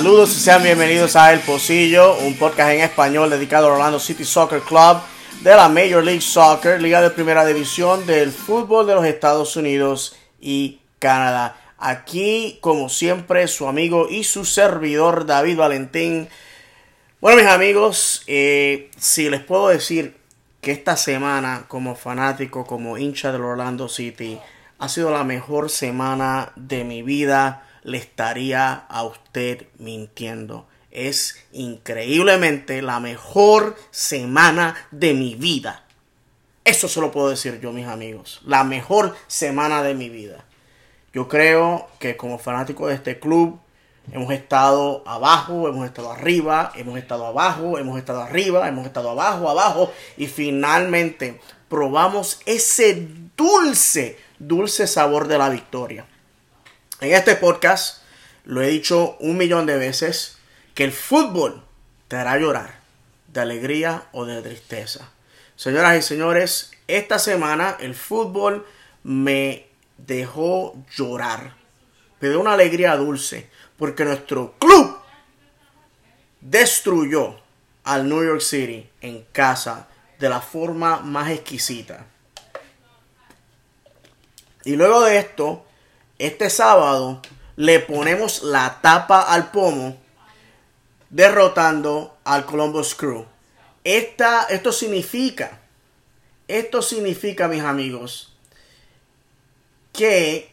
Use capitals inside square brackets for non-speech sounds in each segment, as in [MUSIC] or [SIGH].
Saludos y sean bienvenidos a El Pocillo, un podcast en español dedicado al Orlando City Soccer Club de la Major League Soccer, Liga de Primera División del fútbol de los Estados Unidos y Canadá. Aquí, como siempre, su amigo y su servidor David Valentín. Bueno, mis amigos, eh, si les puedo decir que esta semana, como fanático, como hincha del Orlando City, ha sido la mejor semana de mi vida le estaría a usted mintiendo. Es increíblemente la mejor semana de mi vida. Eso se lo puedo decir yo, mis amigos. La mejor semana de mi vida. Yo creo que como fanático de este club hemos estado abajo, hemos estado arriba, hemos estado abajo, hemos estado arriba, hemos estado abajo, abajo y finalmente probamos ese dulce, dulce sabor de la victoria. En este podcast lo he dicho un millón de veces que el fútbol te hará llorar de alegría o de tristeza. Señoras y señores, esta semana el fútbol me dejó llorar. Me dio una alegría dulce porque nuestro club destruyó al New York City en casa de la forma más exquisita. Y luego de esto, este sábado le ponemos la tapa al pomo derrotando al Columbus Crew. Esta, esto significa, esto significa, mis amigos, que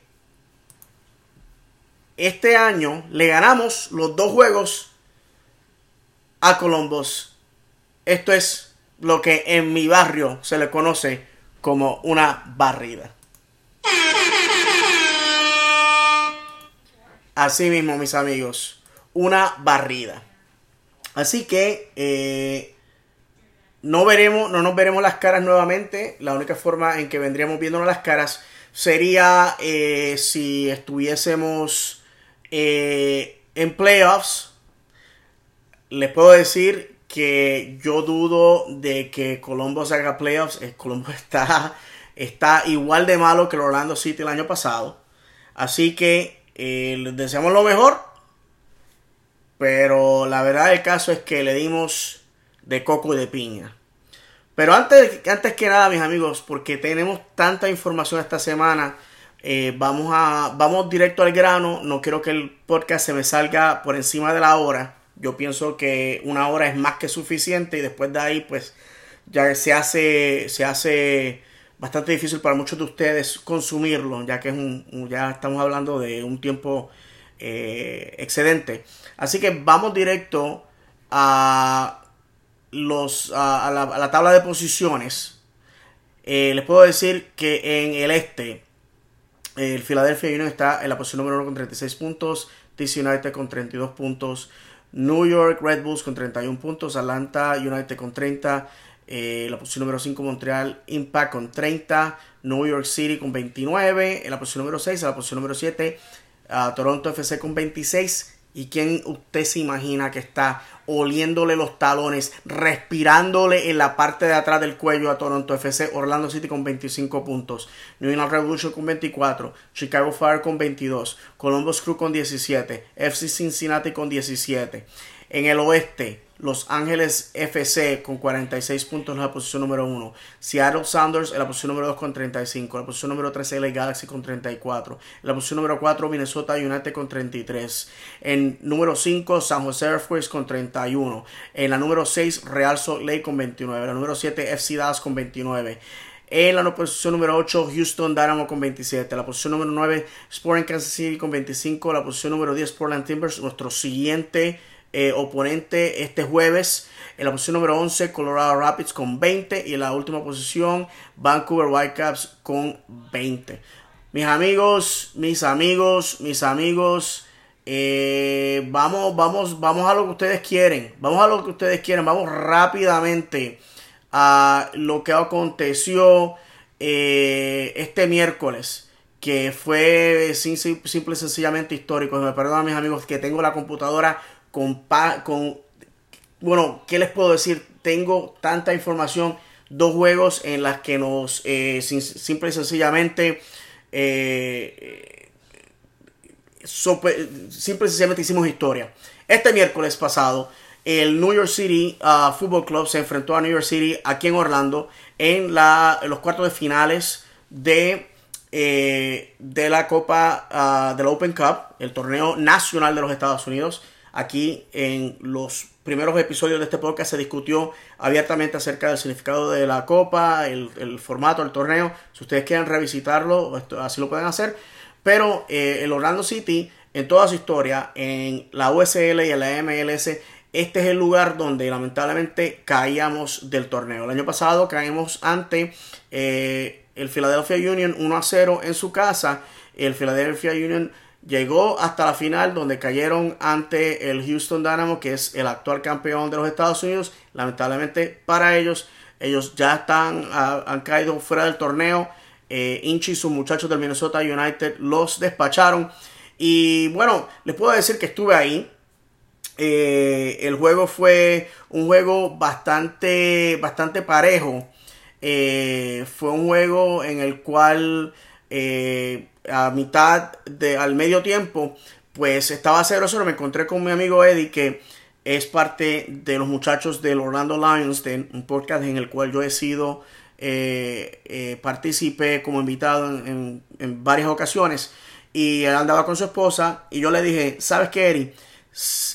este año le ganamos los dos juegos a Columbus. Esto es lo que en mi barrio se le conoce como una barrida. Así mismo, mis amigos, una barrida. Así que eh, no veremos, no nos veremos las caras nuevamente. La única forma en que vendríamos viéndonos las caras sería eh, si estuviésemos eh, en playoffs. Les puedo decir que yo dudo de que Colombo haga playoffs. Colombo [LAUGHS] está, está igual de malo que el Orlando City el año pasado. Así que eh, les deseamos lo mejor. Pero la verdad del caso es que le dimos de coco y de piña. Pero antes, antes que nada, mis amigos, porque tenemos tanta información esta semana, eh, vamos, a, vamos directo al grano. No quiero que el podcast se me salga por encima de la hora. Yo pienso que una hora es más que suficiente y después de ahí, pues, ya se hace, se hace bastante difícil para muchos de ustedes consumirlo, ya que es un, ya estamos hablando de un tiempo eh, excedente. Así que vamos directo a los a, la, tabla de posiciones. Eh, les puedo decir que en el este el Philadelphia Union está en la posición número 1 con 36 puntos, DC United con 32 puntos, New York Red Bulls con 31 puntos, Atlanta United con 30, eh, la posición número 5 Montreal Impact con 30, New York City con 29, en la posición número 6, en la posición número 7 Toronto FC con 26. ¿Y quién usted se imagina que está oliéndole los talones, respirándole en la parte de atrás del cuello a Toronto FC? Orlando City con 25 puntos, New England Revolution con 24, Chicago Fire con 22, Columbus Crew con 17, FC Cincinnati con 17. En el oeste, los Ángeles FC con 46 puntos en la posición número 1. Seattle Sounders en la posición número 2 con 35. En la posición número 3 LA Galaxy con 34. En la posición número 4 Minnesota United con 33. En número 5 San Jose Earthquakes con 31. En la número 6 Real Salt Lake con 29. En la número 7 FC Dallas con 29. En la posición número 8, Houston Dynamo con 27. La posición número 9, Sporting Kansas City con 25. La posición número 10, Portland Timbers, nuestro siguiente eh, oponente este jueves. En la posición número 11, Colorado Rapids con 20. Y en la última posición, Vancouver Whitecaps con 20. Mis amigos, mis amigos, mis amigos. Eh, vamos, vamos, vamos a lo que ustedes quieren. Vamos a lo que ustedes quieren. Vamos rápidamente a lo que aconteció eh, este miércoles que fue simple y sencillamente histórico. Me perdonan mis amigos que tengo la computadora con, con, bueno, ¿qué les puedo decir? Tengo tanta información, dos juegos en las que nos, eh, simple y sencillamente, eh, hicimos historia. Este miércoles pasado, el New York City uh, Football Club se enfrentó a New York City aquí en Orlando en, la, los cuartos de finales de, eh, de la Copa uh, del Open Cup, el torneo nacional de los Estados Unidos. Aquí en los primeros episodios de este podcast se discutió abiertamente acerca del significado de la copa, el, formato del torneo. Si ustedes quieren revisitarlo, así lo pueden hacer. Pero eh, el Orlando City, en toda su historia, en la USL y en la MLS, este es el lugar donde lamentablemente caíamos del torneo. El año pasado caímos ante eh, el Philadelphia Union 1 a 0 en su casa. El Philadelphia Union llegó hasta la final donde cayeron ante el Houston Dynamo, que es el actual campeón de los Estados Unidos. Lamentablemente para ellos, ellos ya están, han caído fuera del torneo. Eh, Inchi y sus muchachos del Minnesota United los despacharon. Y bueno, les puedo decir que estuve ahí. Eh, el juego fue un juego bastante, bastante parejo. Eh, fue un juego en el cual eh, a mitad de al medio tiempo, pues estaba 0-0. Me encontré con mi amigo Eddie, que es parte de los muchachos del Orlando Lions, de un podcast en el cual yo he sido eh, eh, participé como invitado en, varias ocasiones. Y él andaba con su esposa. Y yo le dije: ¿Sabes qué, Eddie?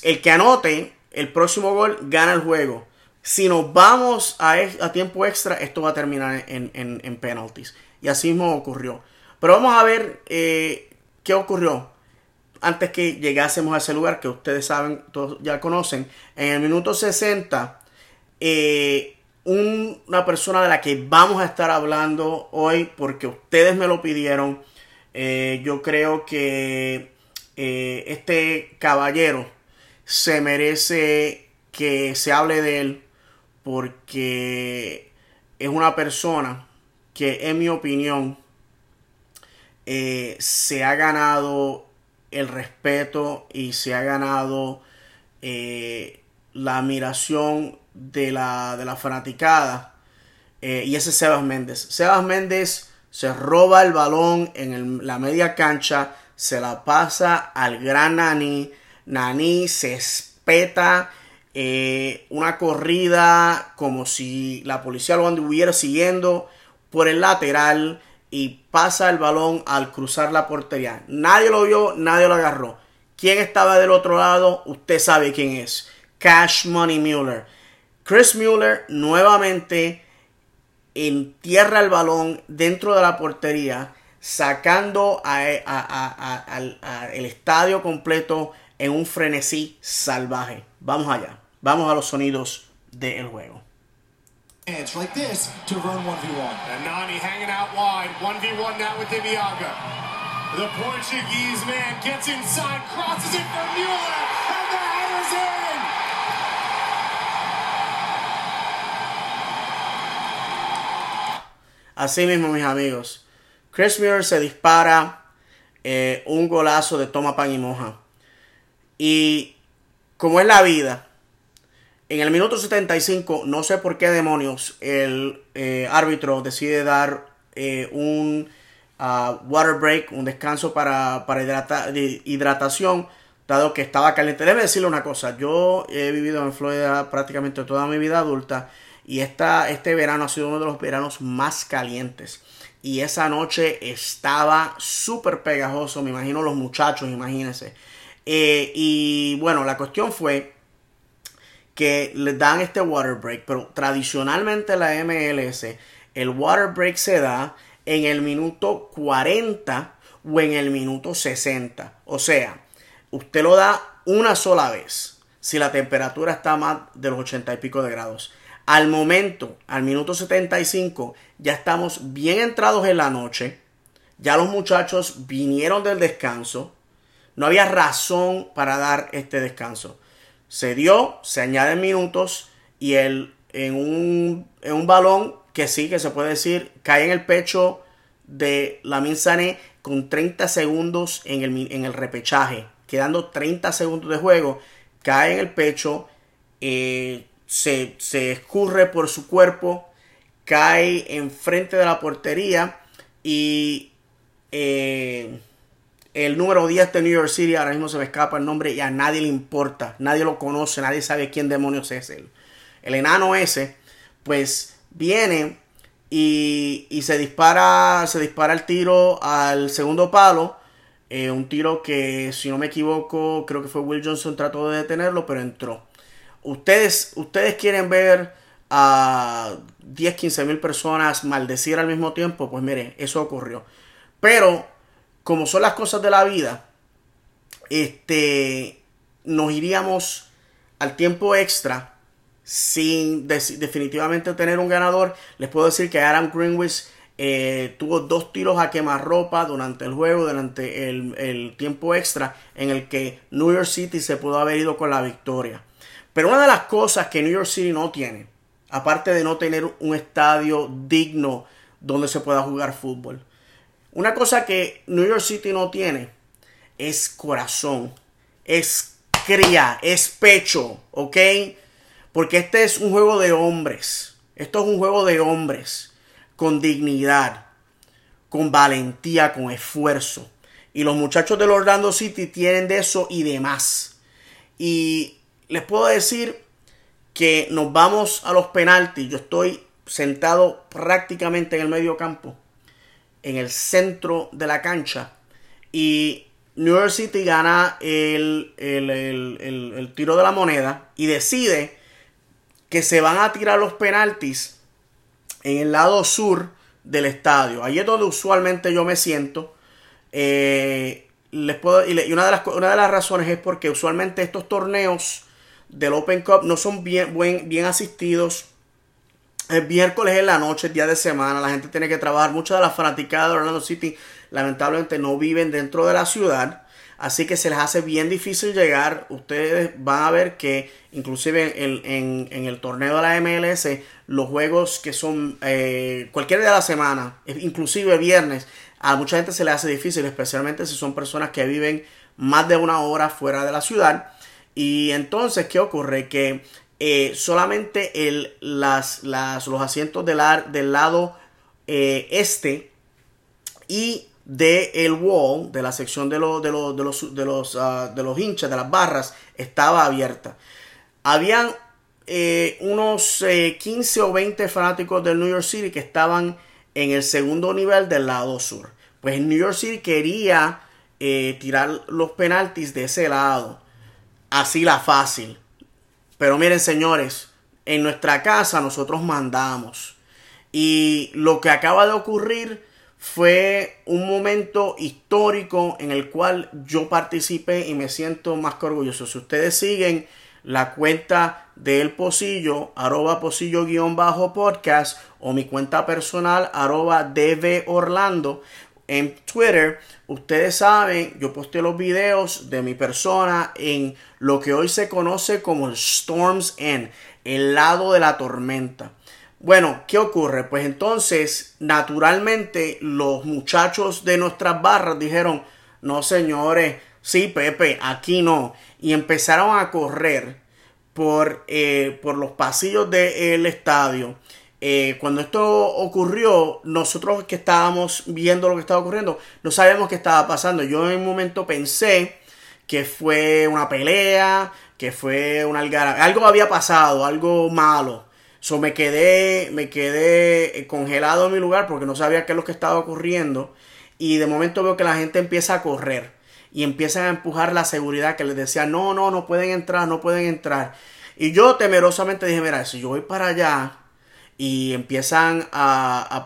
El que anote el próximo gol gana el juego. Si nos vamos a, a tiempo extra, esto va a terminar en, en penalties. Y así mismo ocurrió. Pero vamos a ver eh, qué ocurrió antes que llegásemos a ese lugar que ustedes saben, todos ya conocen. En el minuto 60, eh, una persona de la que vamos a estar hablando hoy, porque ustedes me lo pidieron, eh, yo creo que este caballero se merece que se hable de él, porque es una persona que, en mi opinión, eh, se ha ganado el respeto y se ha ganado eh, la admiración de la, de la fanaticada. Eh, y ese es Sebas Méndez. Sebas Méndez se roba el balón en la media cancha, se la pasa al gran Nani. Nani se espeta una corrida como si la policía lo anduviera siguiendo por el lateral y pasa el balón al cruzar la portería. Nadie lo vio, nadie lo agarró. ¿Quién estaba del otro lado? Usted sabe quién es. Cash Money Mueller. Chris Mueller nuevamente entierra el balón dentro de la portería, sacando el estadio completo en un frenesí salvaje. Vamos allá. Vamos a los sonidos del juego. Edge like this to run 1v1. And Nani hanging out wide. 1v1 now with Ibiaga. The Portuguese man gets inside, crosses it for Mueller, and the header's in! Así mismo, mis amigos. Chris Mueller se dispara eh, un golazo de toma pan y moja. Y como es la vida, en el minuto 75, no sé por qué demonios, el eh, árbitro decide dar eh, un uh, water break, un descanso para, para hidratación, dado que estaba caliente. Debe decirle una cosa, yo he vivido en Florida prácticamente toda mi vida adulta y esta, este verano ha sido uno de los veranos más calientes. Y esa noche estaba súper pegajoso, me imagino los muchachos, imagínense. Eh, y bueno, la cuestión fue que le dan este water break, pero tradicionalmente la MLS, el water break se da en el minuto 40 o en el minuto 60. O sea, usted lo da una sola vez si la temperatura está más de los 80 y pico de grados. Al momento, al minuto 75, ya estamos bien entrados en la noche. Ya los muchachos vinieron del descanso. No había razón para dar este descanso. Se dio, se añaden minutos y él en un, en un balón que sí, que se puede decir, cae en el pecho de la Sané con 30 segundos en el, en el repechaje, quedando 30 segundos de juego, cae en el pecho, eh, se, escurre por su cuerpo, cae enfrente de la portería y eh, el número 10 de New York City, ahora mismo se me escapa el nombre y a nadie le importa, nadie lo conoce, nadie sabe quién demonios es él. El enano ese, pues viene y, se dispara, se dispara el tiro al segundo palo. Eh, un tiro que, si no me equivoco, creo que fue Will Johnson trató de detenerlo, pero entró. Ustedes, ustedes quieren ver a 10, 15 mil personas maldecir al mismo tiempo, pues mire, eso ocurrió. Pero como son las cosas de la vida, este, nos iríamos al tiempo extra sin definitivamente tener un ganador. Les puedo decir que Adam Greenwich eh, tuvo dos tiros a quemarropa durante el juego, durante el, el, tiempo extra, en el que New York City se pudo haber ido con la victoria. Pero una de las cosas que New York City no tiene, aparte de no tener un estadio digno donde se pueda jugar fútbol, una cosa que New York City no tiene es corazón, es cría, es pecho, ¿ok? Porque este es un juego de hombres. Esto es un juego de hombres con dignidad, con valentía, con esfuerzo. Y los muchachos del Orlando City tienen de eso y demás. Y les puedo decir que nos vamos a los penaltis. Yo estoy sentado prácticamente en el medio campo en el centro de la cancha. Y New York City gana el, el, tiro de la moneda y decide que se van a tirar los penaltis en el lado sur del estadio. Ahí es donde usualmente yo me siento. Eh, les puedo, y una de, las, una de las razones es porque usualmente estos torneos del Open Cup no son bien, buen, bien asistidos el miércoles en la noche, día de semana, la gente tiene que trabajar. Muchas de las fanaticadas de Orlando City lamentablemente no viven dentro de la ciudad. Así que se les hace bien difícil llegar. Ustedes van a ver que inclusive en, el torneo de la MLS, los juegos que son eh, cualquier día de la semana, inclusive viernes, a mucha gente se les hace difícil, especialmente si son personas que viven más de una hora fuera de la ciudad. Y entonces, ¿qué ocurre? Que eh, solamente los asientos del, del lado eh, este y de el wall, de la sección de, de, de los, de, los, ah, de los hinchas, de las barras, estaba abierta. Habían eh, unos 15 o 20 fanáticos del New York City que estaban en el segundo nivel del lado sur. Pues New York City quería tirar los penaltis de ese lado. Así la fácil. Pero miren, señores, en nuestra casa nosotros mandamos. Y lo que acaba de ocurrir fue un momento histórico en el cual yo participé y me siento más que orgulloso. Si ustedes siguen la cuenta del Pocillo, arroba Pocillo guion bajo podcast, o mi cuenta personal, arroba DV Orlando, en Twitter, ustedes saben, yo posté los videos de mi persona en lo que hoy se conoce como el Storm's End, el lado de la tormenta. Bueno, ¿qué ocurre? Pues entonces, naturalmente, los muchachos de nuestras barras dijeron, no señores, sí, Pepe, aquí no. Y empezaron a correr por, eh, por los pasillos del estadio eh, cuando esto ocurrió, nosotros que estábamos viendo lo que estaba ocurriendo, no sabíamos qué estaba pasando. Yo en un momento pensé que fue una pelea, que fue una algara, algo había pasado, algo malo. So me quedé, me quedé eh, congelado en mi lugar porque no sabía qué es lo que estaba ocurriendo. Y de momento veo que la gente empieza a correr y empiezan a empujar la seguridad que les decía, no, no, no pueden entrar, no pueden entrar. Y yo temerosamente dije, mira, si yo voy para allá, y empiezan a,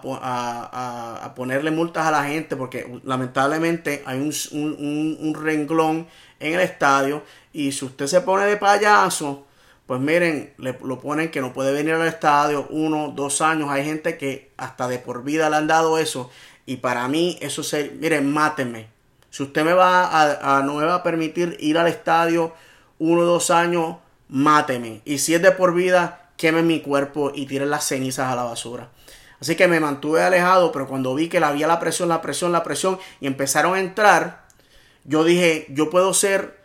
a, ponerle multas a la gente porque lamentablemente hay un, renglón en el estadio y si usted se pone de payaso, pues miren, le, lo ponen que no puede venir al estadio uno, dos años. Hay gente que hasta de por vida le han dado eso y para mí eso se, miren, mátenme. Si usted me va a, no me va a permitir ir al estadio uno dos años, máteme. Y si es de por vida, quemen mi cuerpo y tiren las cenizas a la basura. Así que me mantuve alejado, pero cuando vi que había la presión, la presión, la presión y empezaron a entrar, yo dije, yo puedo ser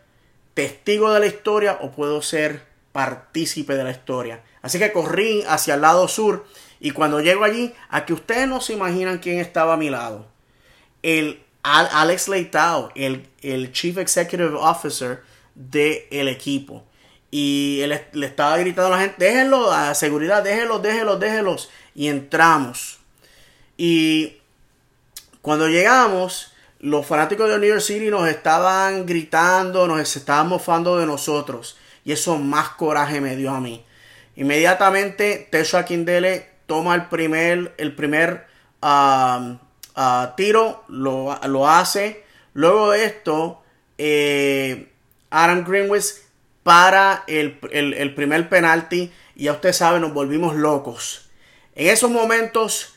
testigo de la historia o puedo ser partícipe de la historia. Así que corrí hacia el lado sur y cuando llego allí, a que ustedes no se imaginan quién estaba a mi lado. El Alex Leitao, el, el Chief Executive Officer del el equipo. Y él le estaba gritando a la gente, déjenlo, a seguridad, déjenlos, déjenlos, déjenlos. Y entramos. Y cuando llegamos, los fanáticos de New York City nos estaban gritando, nos estaban mofando de nosotros. Y eso más coraje me dio a mí. Inmediatamente, Tesha Akindele toma el primer, el primer tiro, lo, lo, hace. Luego de esto, eh, Adam Greenwich para el, primer penalti. Y ya usted sabe, nos volvimos locos. En esos momentos,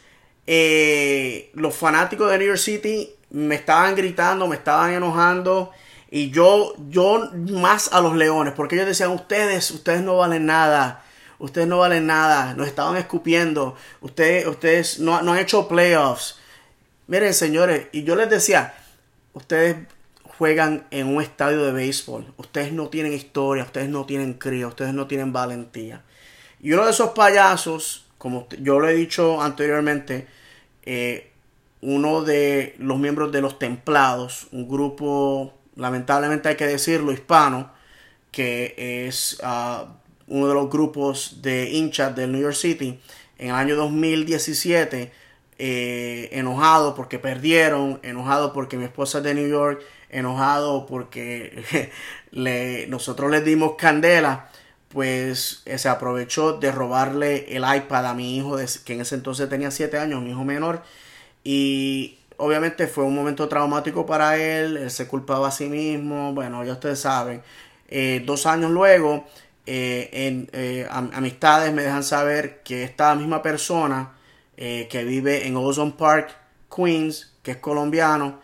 eh, los fanáticos de New York City me estaban gritando, me estaban enojando. Y yo, yo más a los leones, porque ellos decían, ustedes, ustedes no valen nada. Ustedes no valen nada. Nos estaban escupiendo. Ustedes, ustedes no, no han hecho playoffs. Miren, señores, y yo les decía, ustedes juegan en un estadio de béisbol. Ustedes no tienen historia, ustedes no tienen cría, ustedes no tienen valentía. Y uno de esos payasos, como yo lo he dicho anteriormente, eh, uno de los miembros de los Templados, un grupo, lamentablemente hay que decirlo, hispano, que es ah, uno de los grupos de hinchas del New York City, en el año 2017, eh, enojado porque perdieron, enojado porque mi esposa es de New York, enojado porque [LAUGHS] le, nosotros le dimos candela, pues eh, se aprovechó de robarle el iPad a mi hijo, que en ese entonces tenía 7 años, mi hijo menor, y obviamente fue un momento traumático para él, él se culpaba a sí mismo, bueno, ya ustedes saben. Eh, dos años luego, eh, en, amistades me dejan saber que esta misma persona que vive en Ozone Park, Queens, que es colombiano,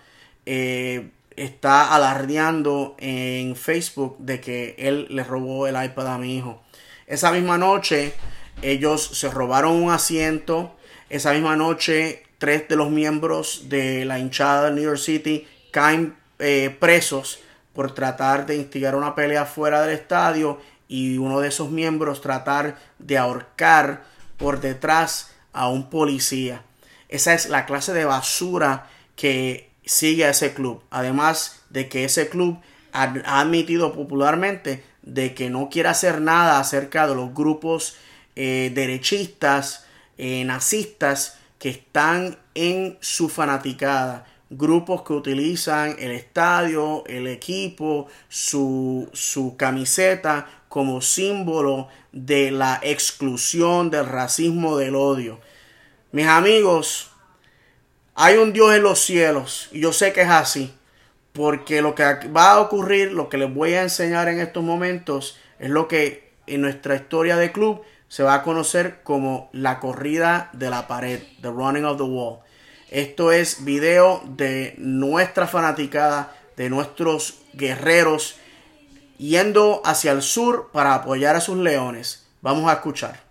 está alardeando en Facebook de que él le robó el iPad a mi hijo. Esa misma noche ellos se robaron un asiento. Esa misma noche tres de los miembros de la hinchada de New York City caen eh, presos por tratar de instigar una pelea fuera del estadio y uno de esos miembros tratar de ahorcar por detrás a un policía. Esa es la clase de basura que sigue a ese club. Además de que ese club ha, admitido popularmente de que no quiere hacer nada acerca de los grupos eh, derechistas, eh, nazistas que están en su fanaticada. Grupos que utilizan el estadio, el equipo, su, su camiseta como símbolo de la exclusión, del racismo, del odio. Mis amigos, hay un Dios en los cielos y yo sé que es así. Porque lo que va a ocurrir, lo que les voy a enseñar en estos momentos, es lo que en nuestra historia de club se va a conocer como la corrida de la pared, the running of the wall. Esto es video de nuestra fanaticada, de nuestros guerreros, yendo hacia el sur para apoyar a sus leones. Vamos a escuchar.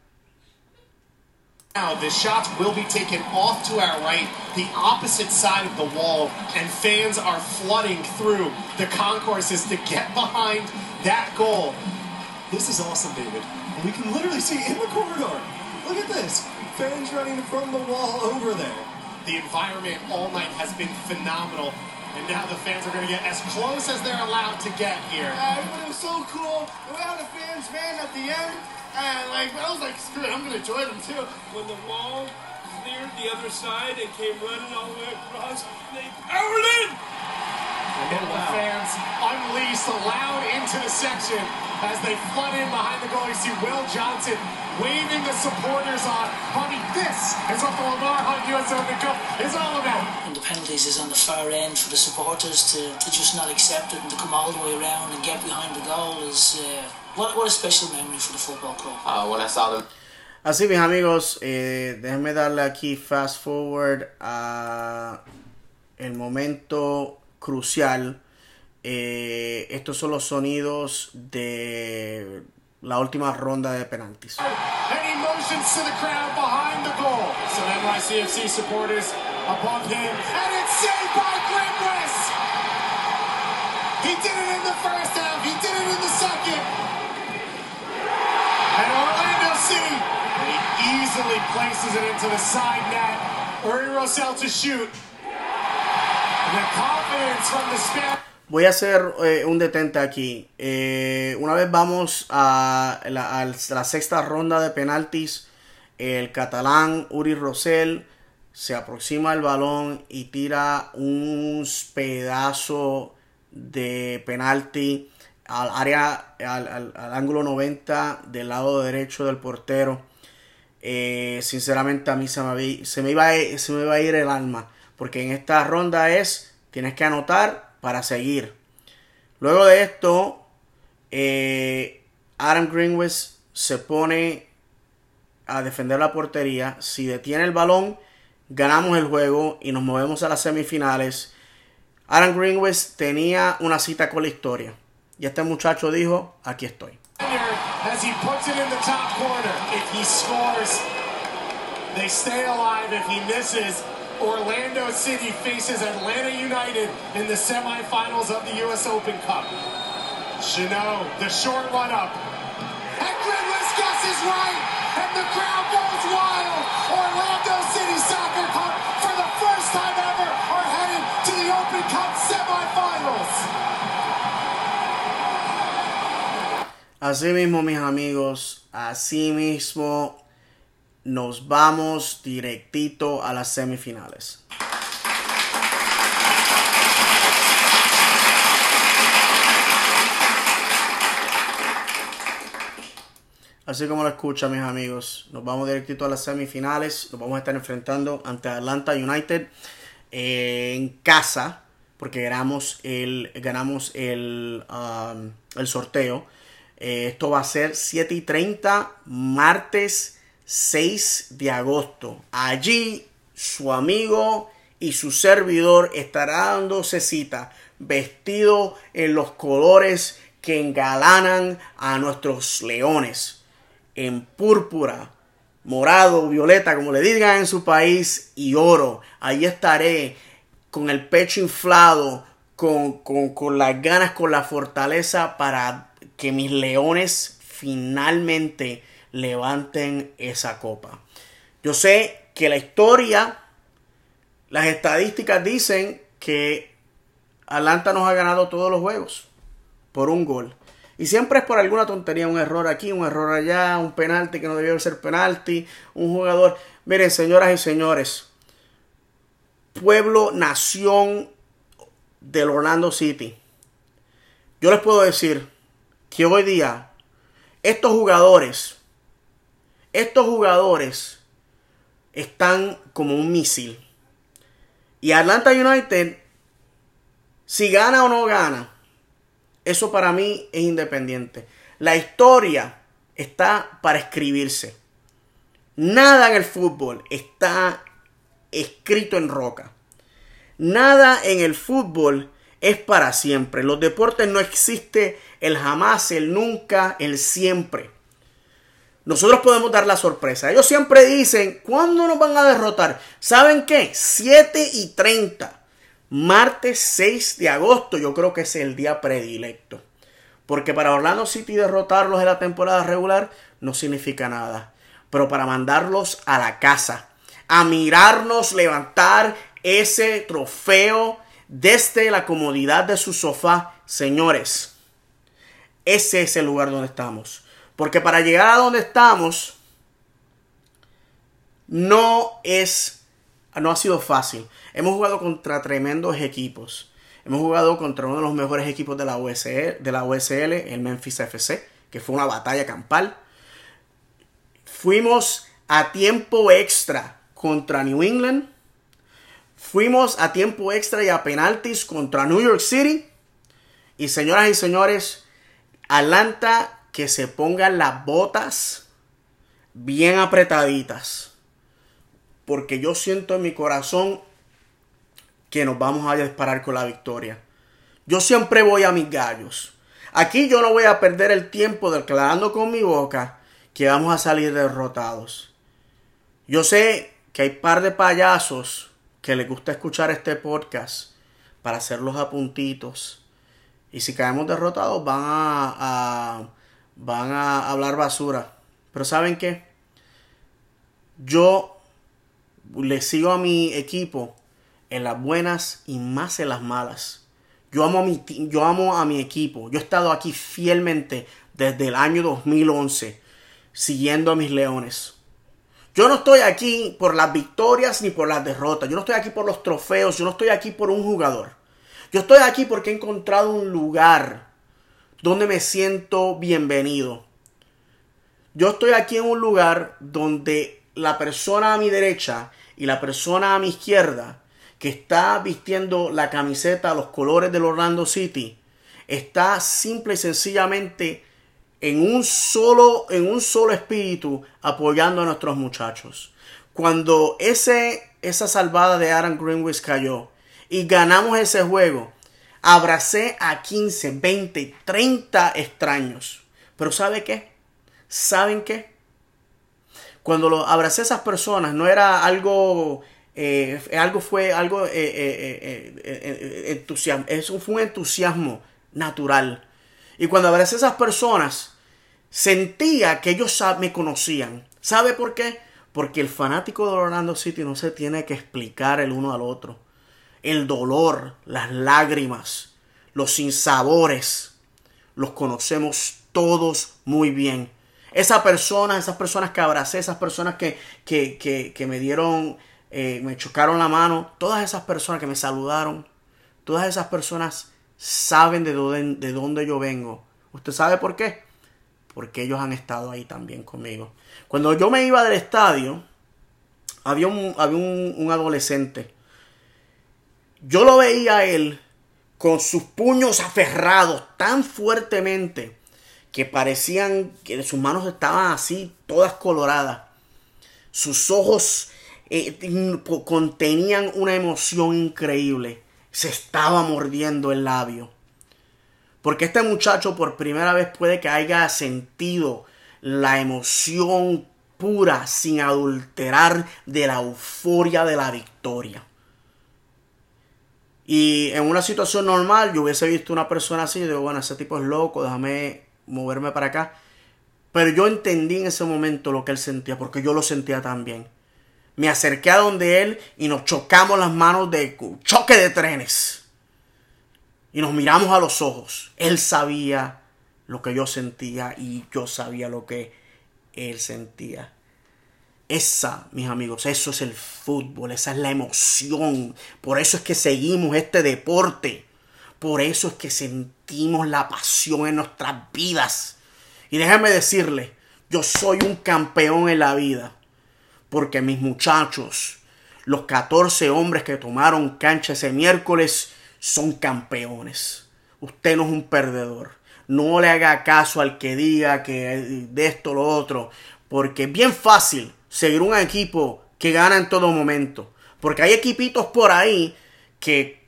Now the shots will be taken off to our right, the opposite side of the wall, and fans are flooding through the concourses to get [LAUGHS] behind that goal. This is awesome, David. We can literally see in the corridor. Look at this. Fans running from the wall over there. The environment all night has been phenomenal. And now the fans are going to get as close as they're allowed to get here. Uh, it was so cool. Had the fans man at the end. And like I was like, screw it, I'm gonna join them too. When the wall cleared the other side and came running all the way across, they powered in. And the fans unleashed loud into the section as they flood in behind the goal. You see Will Johnson waving the supporters on. Honey, this is what the Lamar Hunt US Open Cup is all about. And the penalties is on the far end for the supporters to, to just not accept it and to come all the way around and get behind the goal is. Uh, What, what a special memory for the football club. Uh, when I saw them. Así mis amigos, eh, déjenme darle aquí fast forward a el momento crucial. Eh, estos son los sonidos de la última ronda de penaltis. And emotions to the crowd behind the goal. Some NYCFC supporters above him, and it's saved by Grimwis. He did it in the first half. Places it into the side net. Rosell to shoot. Voy a hacer eh, un detente aquí. Eh, una vez vamos a la, a la sexta ronda de penaltis, el catalán Uri Rosell se aproxima al balón y tira un pedazo de penalti al área, al, ángulo 90 del lado derecho del portero. Eh, sinceramente a mí se me, se, me iba a, se me iba a ir el alma. Porque en esta ronda es, tienes que anotar para seguir. Luego de esto, eh, Adam Greenwich se pone a defender la portería. Si detiene el balón, ganamos el juego y nos movemos a las semifinales. Aaron Greenwich tenía una cita con la historia. Y este muchacho dijo, aquí estoy. As he puts it in the top corner, if he scores, they stay alive. If he misses, Orlando City faces Atlanta United in the semifinals of the U.S. Open Cup. Chanel, the short run up. And guesses right, and the crowd goes wild. Orlando Así mismo, mis amigos, así mismo nos vamos directito a las semifinales. Así como lo escuchan mis amigos, nos vamos directito a las semifinales. Nos vamos a estar enfrentando ante Atlanta United eh, en casa, porque ganamos el, ganamos el, um, el sorteo. Eh, esto va a ser 7 y 30, martes 6 de agosto. Allí su amigo y su servidor estará dándose cita, vestido en los colores que engalanan a nuestros leones en púrpura, morado, violeta, como le digan en su país, y oro. Ahí estaré con el pecho inflado, con, con las ganas, con la fortaleza para que mis leones finalmente levanten esa copa. Yo sé que la historia, las estadísticas dicen que Atlanta nos ha ganado todos los juegos por un gol. Y siempre es por alguna tontería, un error aquí, un error allá, un penalti que no debió ser penalti, un jugador. Miren, señoras y señores, pueblo, nación del Orlando City. Yo les puedo decir que hoy día estos jugadores, estos jugadores están como un misil. Y Atlanta United, si gana o no gana, eso para mí es independiente. La historia está para escribirse. Nada en el fútbol está escrito en roca. Nada en el fútbol es para siempre. Los deportes no existe el jamás, el nunca, el siempre. Nosotros podemos dar la sorpresa. Ellos siempre dicen, ¿cuándo nos van a derrotar? ¿Saben qué? 7 y 30 martes 6 de agosto yo creo que es el día predilecto. Porque para Orlando City derrotarlos en la temporada regular no significa nada. Pero para mandarlos a la casa, a mirarnos levantar ese trofeo desde la comodidad de su sofá, señores, ese es el lugar donde estamos. Porque para llegar a donde estamos, no es, no ha sido fácil. Hemos jugado contra tremendos equipos. Hemos jugado contra uno de los mejores equipos de la USL, de la USL el Memphis FC, que fue una batalla campal. Fuimos a tiempo extra contra New England. Fuimos a tiempo extra y a penaltis contra New York City. Y señoras y señores, Atlanta que se pongan las botas bien apretaditas. Porque yo siento en mi corazón que nos vamos a disparar con la victoria. Yo siempre voy a mis gallos. Aquí yo no voy a perder el tiempo declarando con mi boca que vamos a salir derrotados. Yo sé que hay par de payasos que les gusta escuchar este podcast para hacer los apuntitos. Y si caemos derrotados van a, van a hablar basura. Pero ¿saben qué? Yo le sigo a mi equipo en las buenas y más en las malas. Yo amo a mi, yo amo a mi equipo. Yo he estado aquí fielmente desde el año 2011, siguiendo a mis leones. Yo no estoy aquí por las victorias ni por las derrotas. Yo no estoy aquí por los trofeos. Yo no estoy aquí por un jugador. Yo estoy aquí porque he encontrado un lugar donde me siento bienvenido. Yo estoy aquí en un lugar donde la persona a mi derecha y la persona a mi izquierda que está vistiendo la camiseta, los colores del Orlando City, está simple y sencillamente en un solo, en un solo espíritu apoyando a nuestros muchachos. Cuando ese, esa salvada de Aaron Greenwich cayó y ganamos ese juego, abracé a 15, 20, 30 extraños. Pero ¿sabe qué? ¿Saben qué? Cuando lo abracé a esas personas no era algo eh, algo fue algo eh, eh, entusiasmo, eso fue un entusiasmo natural. Y cuando abracé a esas personas, sentía que ellos me conocían. ¿Sabe por qué? Porque el fanático de Orlando City no se tiene que explicar el uno al otro. El dolor, las lágrimas, los sinsabores, los conocemos todos muy bien. Esa persona, esas personas que abracé, esas personas que, que, que, que me dieron, eh, me chocaron la mano, todas esas personas que me saludaron, todas esas personas saben de dónde, de dónde yo vengo. ¿Usted sabe por qué? Porque ellos han estado ahí también conmigo. Cuando yo me iba del estadio, había un, había un, un adolescente. Yo lo veía a él con sus puños aferrados tan fuertemente que parecían que sus manos estaban así, todas coloradas. Sus ojos eh, contenían una emoción increíble. Se estaba mordiendo el labio. Porque este muchacho por primera vez puede que haya sentido la emoción pura, sin adulterar, de la euforia de la victoria. Y en una situación normal yo hubiese visto una persona así, digo, bueno, ese tipo es loco, déjame moverme para acá. Pero yo entendí en ese momento lo que él sentía, porque yo lo sentía también. Me acerqué a donde él y nos chocamos las manos de choque de trenes. Y nos miramos a los ojos. Él sabía lo que yo sentía y yo sabía lo que él sentía. Esa, mis amigos, eso es el fútbol, esa es la emoción. Por eso es que seguimos este deporte. Por eso es que sentimos la pasión en nuestras vidas. Y déjame decirle, yo soy un campeón en la vida. Porque mis muchachos, los 14 hombres que tomaron cancha ese miércoles, son campeones. Usted no es un perdedor. No le haga caso al que diga que de esto lo otro. Porque es bien fácil seguir un equipo que gana en todo momento. Porque hay equipitos por ahí que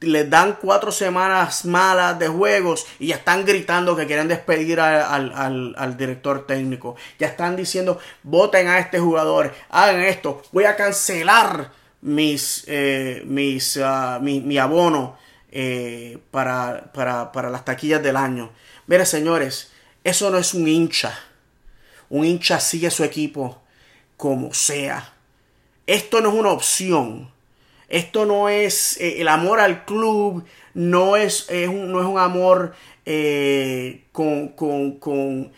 les dan cuatro semanas malas de juegos y ya están gritando que quieren despedir al, director técnico. Ya están diciendo, voten a este jugador, hagan esto, voy a cancelar mis, eh, mis, ah, mi, abono eh, para, para, para las taquillas del año. Mire, señores, eso no es un hincha. Un hincha sigue su equipo como sea. Esto no es una opción. Esto no es eh, el amor al club, no es, un, no es un amor eh, con, con,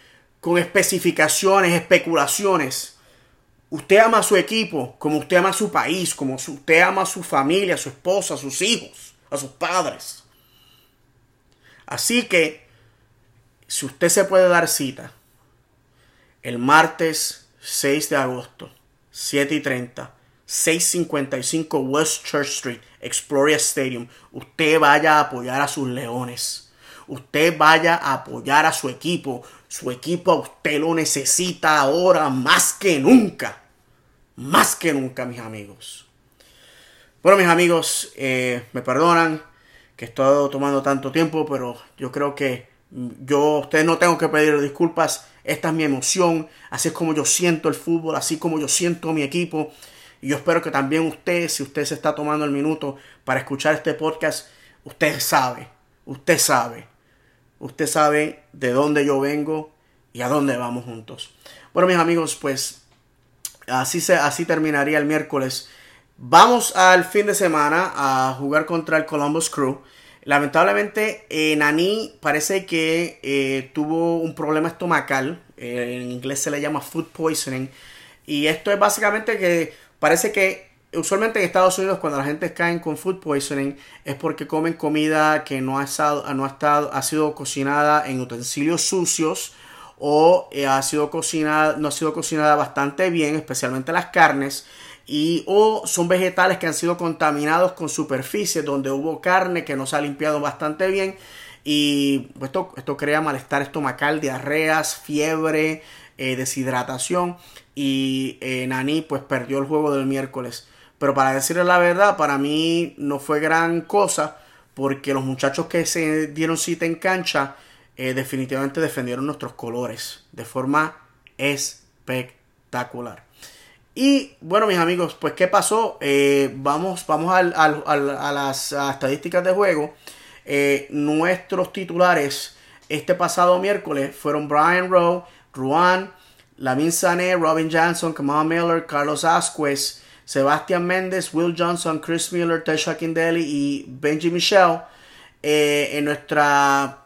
especificaciones, especulaciones. Usted ama a su equipo como usted ama a su país, como usted ama a su familia, a su esposa, a sus hijos, a sus padres. Así que, si usted se puede dar cita, el martes 6 de agosto, 7 y 30, 655 West Church Street, Exploria Stadium. Usted vaya a apoyar a sus leones. Usted vaya a apoyar a su equipo. Su equipo a usted lo necesita ahora más que nunca. Más que nunca, mis amigos. Bueno, mis amigos, eh, me perdonan que he estado tomando tanto tiempo, pero yo creo que yo, ustedes no tengo que pedir disculpas. Esta es mi emoción. Así es como yo siento el fútbol, así como yo siento mi equipo. Y yo espero que también usted, si usted se está tomando el minuto para escuchar este podcast, usted sabe, usted sabe, usted sabe de dónde yo vengo y a dónde vamos juntos. Bueno, mis amigos, pues así, se, así terminaría el miércoles. Vamos al fin de semana a jugar contra el Columbus Crew. Lamentablemente, eh, Nani parece que eh, tuvo un problema estomacal. Eh, en inglés se le llama food poisoning. Y esto es básicamente que parece que usualmente en Estados Unidos cuando la gente cae con food poisoning es porque comen comida que no ha, estado, no ha, estado, ha sido cocinada en utensilios sucios o ha sido cocinada, no ha sido cocinada bastante bien, especialmente las carnes y o son vegetales que han sido contaminados con superficies donde hubo carne que no se ha limpiado bastante bien y esto, esto crea malestar estomacal, diarreas, fiebre, eh, deshidratación y eh, Nani pues perdió el juego del miércoles. Pero para decirle la verdad, para mí no fue gran cosa porque los muchachos que se dieron cita en cancha eh, definitivamente defendieron nuestros colores de forma espectacular. Y bueno, mis amigos, pues ¿qué pasó? Eh, vamos vamos a las estadísticas de juego. Eh, nuestros titulares este pasado miércoles fueron Brian Rowe, Ruan, Lamin Sané, Robin Johnson, Kamal Miller, Carlos Asquez, Sebastián Méndez, Will Johnson, Chris Miller, Tesha Kindeli y Benji Michelle. Eh, en nuestra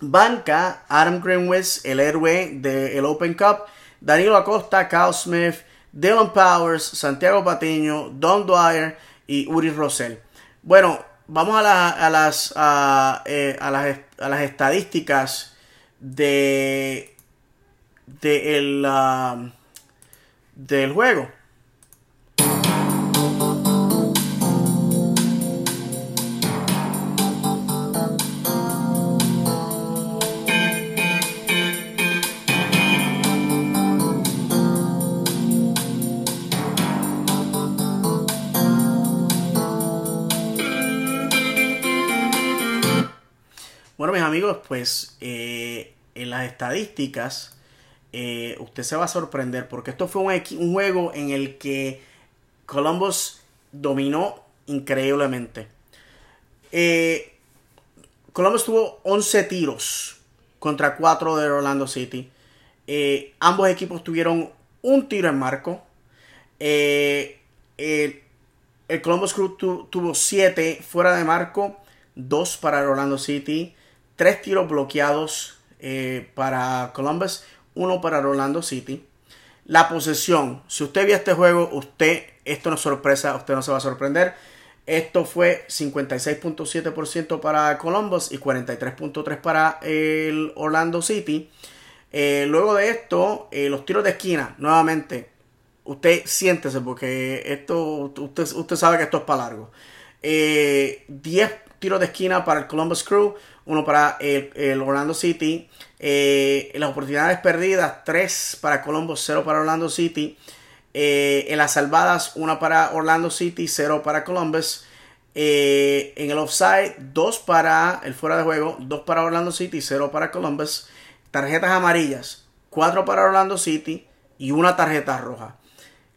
banca, Adam Greenwich, el héroe del Open Cup, Danilo Acosta, Kyle Smith, Dylan Powers, Santiago Patiño, Don Dwyer y Uri Rosell. Bueno, vamos a, las, eh, a, las, a las estadísticas de, de ah, del juego. Bueno, mis amigos, pues eh, en las estadísticas eh, usted se va a sorprender porque esto fue un, juego en el que Columbus dominó increíblemente. Eh, Columbus tuvo 11 tiros contra 4 de Orlando City. ambos equipos tuvieron un tiro en marco. el Columbus Crew tuvo 7 fuera de marco, 2 para Orlando City tres tiros bloqueados eh, para Columbus, uno para Orlando City. La posesión, si usted vio este juego, usted, esto no es sorpresa, usted no se va a sorprender. Esto fue 56.7% para Columbus y 43.3% para el Orlando City. Eh, luego de esto, eh, los tiros de esquina, nuevamente, usted siéntese porque esto, usted, usted sabe que esto es para largo. 10 tiros de esquina para el Columbus Crew, uno para el, Orlando City. Eh, las oportunidades perdidas, 3 para Columbus, 0 para Orlando City. Eh, en las salvadas, una para Orlando City, 0 para Columbus. Eh, en el offside, 2 para el fuera de juego, 2 para Orlando City, 0 para Columbus. Tarjetas amarillas, 4 para Orlando City y una tarjeta roja.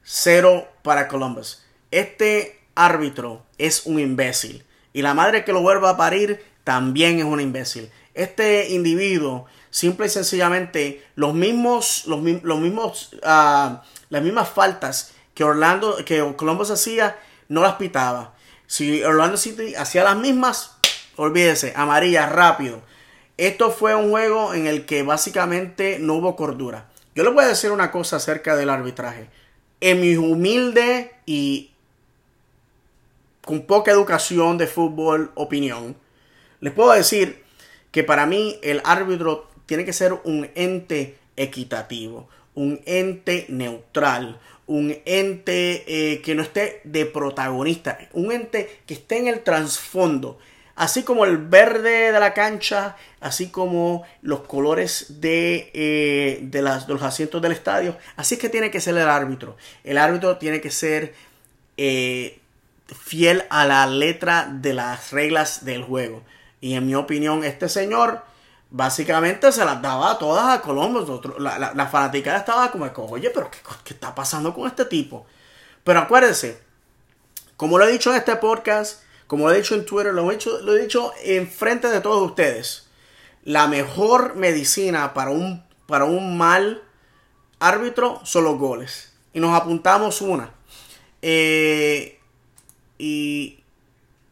0 para Columbus. Este árbitro es un imbécil. Y la madre que lo vuelva a parir también es un imbécil. Este individuo, simple y sencillamente, los mismos, los, mismos, ah, las mismas faltas que Orlando, que Columbus hacía, no las pitaba. Si Orlando City hacía las mismas, olvídese, amarilla, rápido. Esto fue un juego en el que básicamente no hubo cordura. Yo les voy a decir una cosa acerca del arbitraje. En mi humilde y con poca educación de fútbol opinión, les puedo decir que para mí el árbitro tiene que ser un ente equitativo, un ente neutral, un ente eh, que no esté de protagonista, un ente que esté en el trasfondo, así como el verde de la cancha, así como los colores de, eh, de, los asientos del estadio, así es que tiene que ser el árbitro. El árbitro tiene que ser eh, fiel a la letra de las reglas del juego. Y en mi opinión, este señor básicamente se las daba todas a Colombo. La, la, la fanaticada estaba como, oye, pero ¿qué, ¿qué, está pasando con este tipo? Pero acuérdense, como lo he dicho en este podcast, como lo he dicho en Twitter, lo he dicho, lo he dicho en frente de todos ustedes. La mejor medicina para un, para un mal árbitro son los goles. Y nos apuntamos una. Eh, ¿Y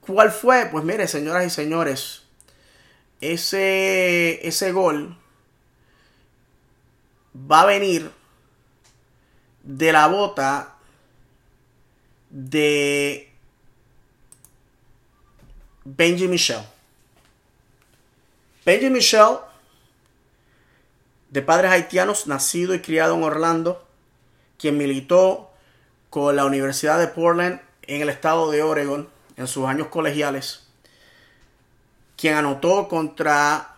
cuál fue? Pues mire, señoras y señores, ese, ese gol va a venir de la bota de Benji Michel. Benji Michel, de padres haitianos, nacido y criado en Orlando, quien militó con la Universidad de Portland en el estado de Oregon en sus años colegiales, quien anotó contra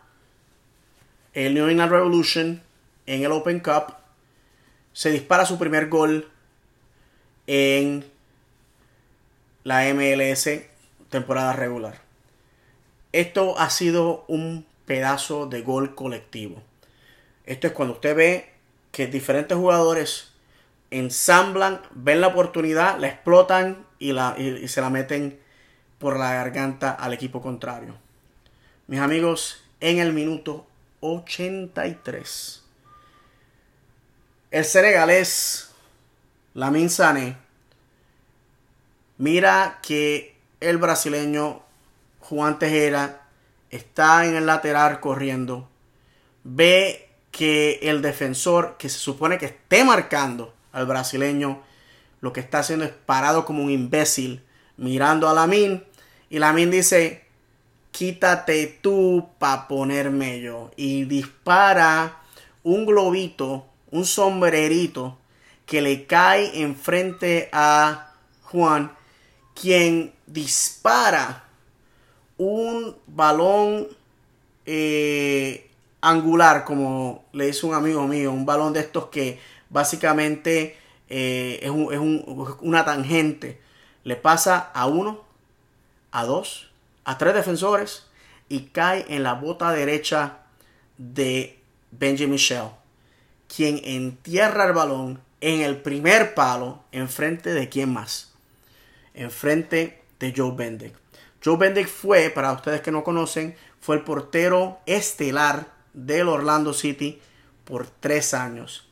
el New England Revolution en el Open Cup, se dispara su primer gol en la MLS temporada regular. Esto ha sido un pedazo de gol colectivo. Esto es cuando usted ve que diferentes jugadores ensamblan, ven la oportunidad, la explotan y, la, y, se la meten por la garganta al equipo contrario. Mis amigos, en el minuto 83, el senegalés Lamin Sané mira que el brasileño Juan Tejera está en el lateral corriendo, ve que el defensor que se supone que esté marcando al brasileño lo que está haciendo es parado como un imbécil mirando a Lamin y Lamin dice quítate tú para ponerme yo y dispara un globito un sombrerito que le cae enfrente a Juan quien dispara un balón eh, angular, como le dice un amigo mío, un balón de estos que básicamente eh, es, una tangente. Le pasa a uno, a dos, a tres defensores y cae en la bota derecha de Benjamin Michel, quien entierra el balón en el primer palo enfrente de quién más, enfrente de Joe Bendick. Joe Bendick fue, para ustedes que no conocen, fue el portero estelar del Orlando City por tres años.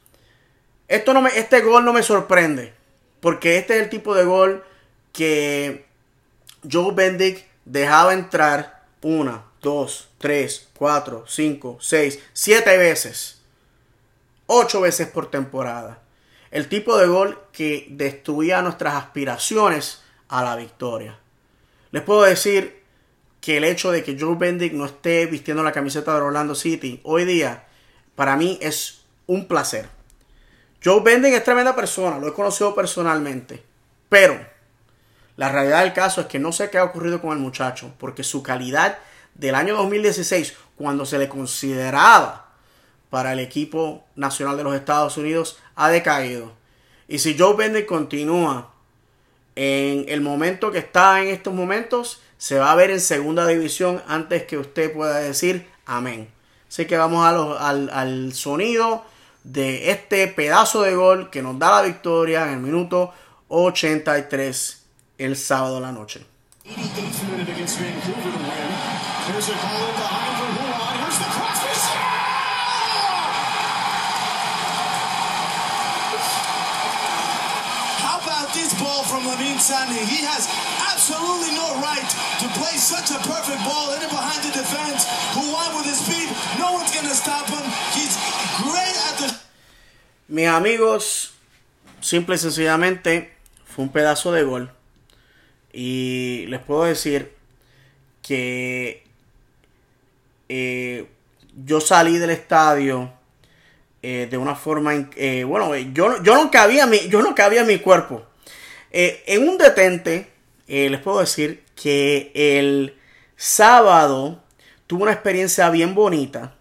Esto no me, este gol no me sorprende, porque este es el tipo de gol que Joe Bendick dejaba entrar una, dos, tres, cuatro, cinco, seis, siete veces. Ocho veces por temporada. El tipo de gol que destruía nuestras aspiraciones a la victoria. Les puedo decir que el hecho de que Joe Bendick no esté vistiendo la camiseta de Orlando City hoy día, para mí es un placer. Joe Bendick es tremenda persona, lo he conocido personalmente. Pero la realidad del caso es que no sé qué ha ocurrido con el muchacho, porque su calidad del año 2016, cuando se le consideraba para el equipo nacional de los Estados Unidos, ha decaído. Y si Joe Bendick continúa en el momento que está en estos momentos, se va a ver en segunda división antes que usted pueda decir amén. Así que vamos al, al sonido de este pedazo de gol que nos da la victoria en el minuto 83 el sábado a la noche. He has absolutely no right to play such a perfect ball in behind the defense. Won with his speed? No one's going to stop him. He's Mis amigos, simple y sencillamente, fue un pedazo de gol. Y les puedo decir que eh, yo salí del estadio eh, de una forma, eh, bueno, yo, yo, no cabía mi, yo no cabía mi cuerpo. en un detente, les puedo decir que el sábado tuve una experiencia bien bonita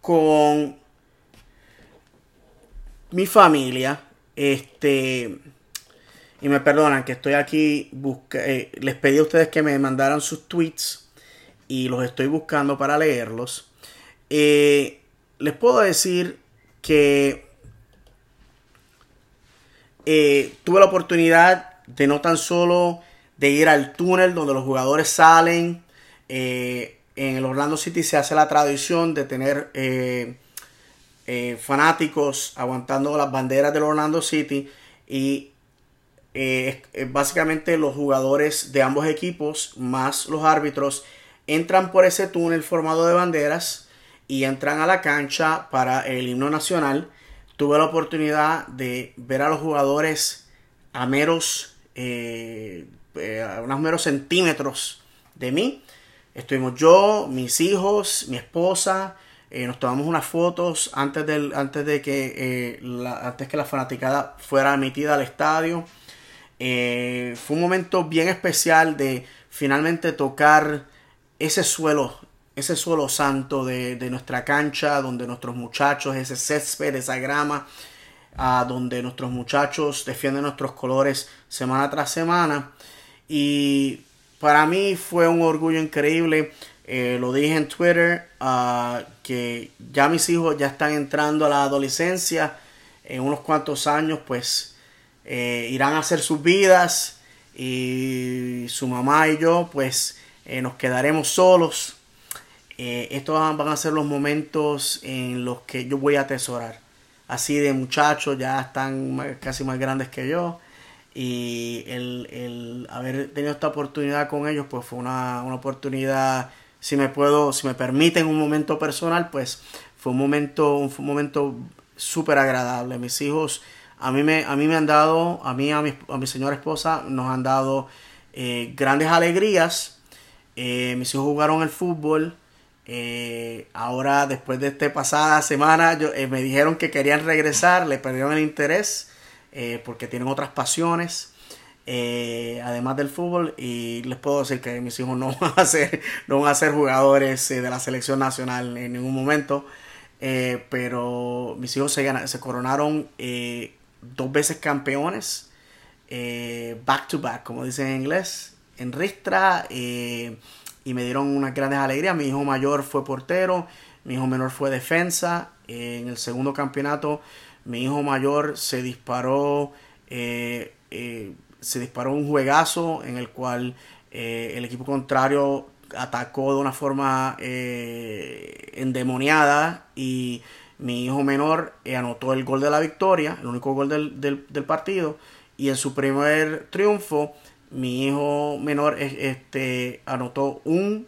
con mi familia, este, y me perdonan que estoy aquí, busca, eh, les pedí a ustedes que me mandaran sus tweets y los estoy buscando para leerlos. Eh, les puedo decir que eh, tuve la oportunidad de no tan solo de ir al túnel donde los jugadores salen. en el Orlando City se hace la tradición de tener fanáticos aguantando las banderas del Orlando City y eh, básicamente los jugadores de ambos equipos más los árbitros entran por ese túnel formado de banderas y entran a la cancha para el himno nacional. Tuve la oportunidad de ver a los jugadores a meros, eh, eh, a unos meros centímetros de mí. Estuvimos yo, mis hijos, mi esposa, eh, nos tomamos unas fotos antes, del, antes de que, la, antes que la fanaticada fuera emitida al estadio. fue un momento bien especial de finalmente tocar ese suelo, ese suelo santo de, nuestra cancha, donde nuestros muchachos, ese césped, esa grama, a donde nuestros muchachos defienden nuestros colores semana tras semana. Y para mí fue un orgullo increíble. Eh, lo dije en Twitter, ah, que ya mis hijos ya están entrando a la adolescencia. En unos cuantos años, pues, eh, irán a hacer sus vidas. Y su mamá y yo, pues, eh, nos quedaremos solos. Estos van a ser los momentos en los que yo voy a atesorar. Así de muchachos, ya están casi más grandes que yo. Y el, haber tenido esta oportunidad con ellos, pues fue una, oportunidad, si me puedo, si me permiten un momento personal, pues fue un momento, un, momento súper agradable. Mis hijos, a mí me, a mí me han dado, a mí, a mi, a mi señora esposa, nos han dado eh, grandes alegrías eh, mis hijos jugaron el fútbol. Eh, ahora, después de esta pasada semana, eh, me dijeron que querían regresar, le perdieron el interés porque tienen otras pasiones. Además del fútbol y les puedo decir que mis hijos no [LAUGHS] van a ser, no van a ser jugadores de la selección nacional en ningún momento pero mis hijos se, se coronaron dos veces campeones back to back como dicen en inglés en Ristra eh, y me dieron unas grandes alegrías. Mi hijo mayor fue portero, mi hijo menor fue defensa. en el segundo campeonato, mi hijo mayor se disparó, eh, eh, se disparó un juegazo en el cual el equipo contrario atacó de una forma endemoniada y mi hijo menor anotó el gol de la victoria, el único gol del, del partido. Y en su primer triunfo, mi hijo menor este, anotó un,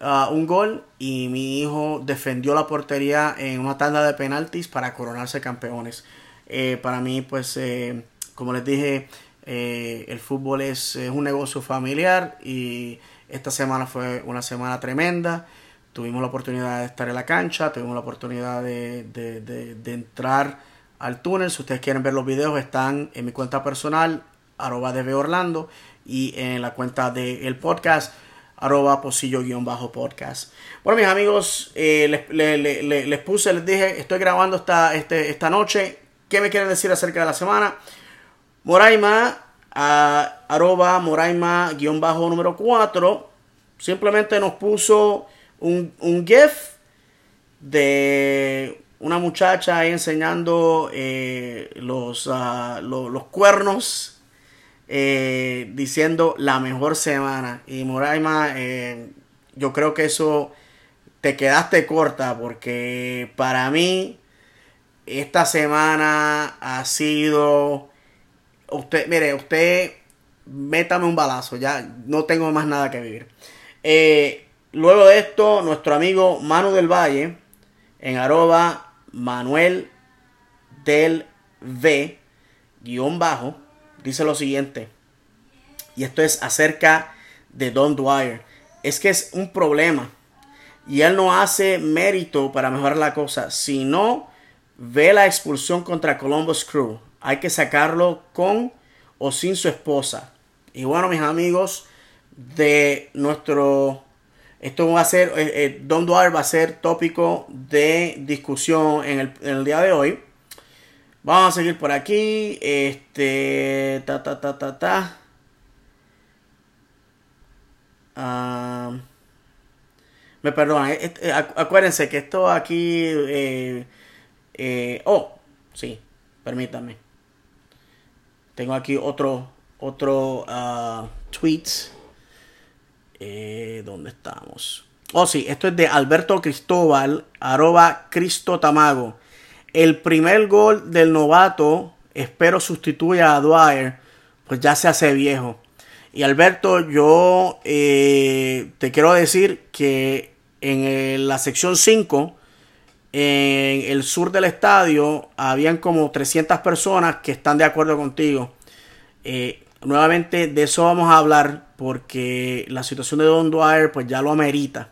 uh, un gol y mi hijo defendió la portería en una tanda de penaltis para coronarse campeones. Eh, para mí, pues, eh, como les dije, eh, el fútbol es, un negocio familiar y esta semana fue una semana tremenda. Tuvimos la oportunidad de estar en la cancha, tuvimos la oportunidad de, de entrar al túnel. Si ustedes quieren ver los videos, están en mi cuenta personal, arroba DB Orlando y en la cuenta del podcast arroba posillo-podcast. Bueno, mis amigos, eh, les, puse, les dije, estoy grabando esta, este, esta noche. ¿Qué me quieren decir acerca de la semana? Moraima, arroba Moraima-bajo número 4, simplemente nos puso un, un GIF de una muchacha ahí enseñando eh, los, ah, los cuernos eh, diciendo la mejor semana. Y Moraima, eh, yo creo que eso te quedaste corta porque para mí esta semana ha sido... Usted, mire, usted métame un balazo, ya no tengo más nada que vivir. Eh, luego de esto, nuestro amigo Manu del Valle, en arroba Manuel del V, guion bajo, dice lo siguiente, y esto es acerca de Don Dwyer, es que es un problema y él no hace mérito para mejorar la cosa, sino ve la expulsión contra Columbus Crew. Hay que sacarlo con o sin su esposa. Y bueno, mis amigos, de nuestro esto va a ser, eh, eh, Don Dwyer va a ser tópico de discusión en el, en el, día de hoy. Vamos a seguir por aquí. Este. Ta, ta, ta, ta, ta. Ah, me perdonan. Eh, eh, acuérdense que esto aquí. Eh, oh, sí. Permítanme. Tengo aquí otro. Otro uh, tweet. ¿Dónde estamos? Oh, sí. Esto es de Alberto Cristóbal. Arroba Cristo Tamago. El primer gol del novato, espero sustituya a Dwyer pues ya se hace viejo. Y Alberto, yo eh, te quiero decir que en la sección 5, en el sur del estadio, habían como 300 personas que están de acuerdo contigo. Eh, nuevamente de eso vamos a hablar porque la situación de Don Dwyer pues ya lo amerita.